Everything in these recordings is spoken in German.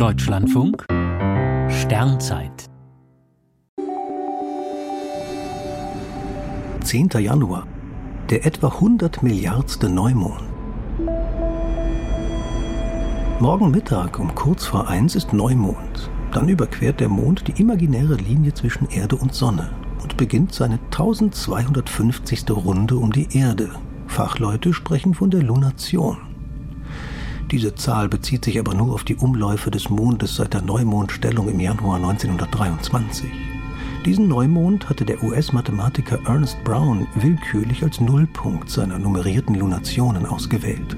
Deutschlandfunk Sternzeit 10. Januar, der etwa 100 Milliardste Neumond. Morgen Mittag um kurz vor eins ist Neumond. Dann überquert der Mond die imaginäre Linie zwischen Erde und Sonne und beginnt seine 1250. Runde um die Erde. Fachleute sprechen von der Lunation. Diese Zahl bezieht sich aber nur auf die Umläufe des Mondes seit der Neumondstellung im Januar 1923. Diesen Neumond hatte der US-Mathematiker Ernest Brown willkürlich als Nullpunkt seiner nummerierten Lunationen ausgewählt.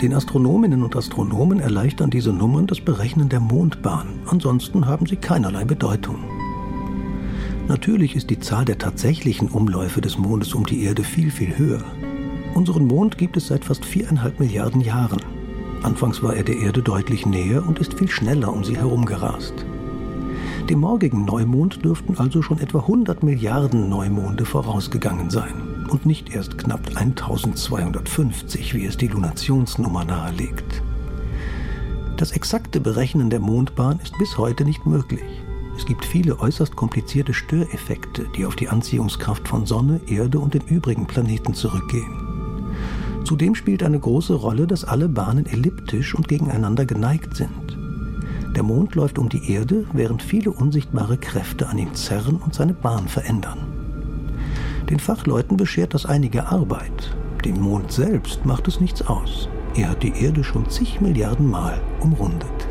Den Astronominnen und Astronomen erleichtern diese Nummern das Berechnen der Mondbahn, ansonsten haben sie keinerlei Bedeutung. Natürlich ist die Zahl der tatsächlichen Umläufe des Mondes um die Erde viel, viel höher. Unseren Mond gibt es seit fast viereinhalb Milliarden Jahren. Anfangs war er der Erde deutlich näher und ist viel schneller um sie herum gerast. Dem morgigen Neumond dürften also schon etwa 100 Milliarden Neumonde vorausgegangen sein und nicht erst knapp 1250, wie es die Lunationsnummer nahelegt. Das exakte Berechnen der Mondbahn ist bis heute nicht möglich. Es gibt viele äußerst komplizierte Störeffekte, die auf die Anziehungskraft von Sonne, Erde und den übrigen Planeten zurückgehen. Zudem spielt eine große Rolle, dass alle Bahnen elliptisch und gegeneinander geneigt sind. Der Mond läuft um die Erde, während viele unsichtbare Kräfte an ihm zerren und seine Bahn verändern. Den Fachleuten beschert das einige Arbeit. Dem Mond selbst macht es nichts aus. Er hat die Erde schon zig Milliarden Mal umrundet.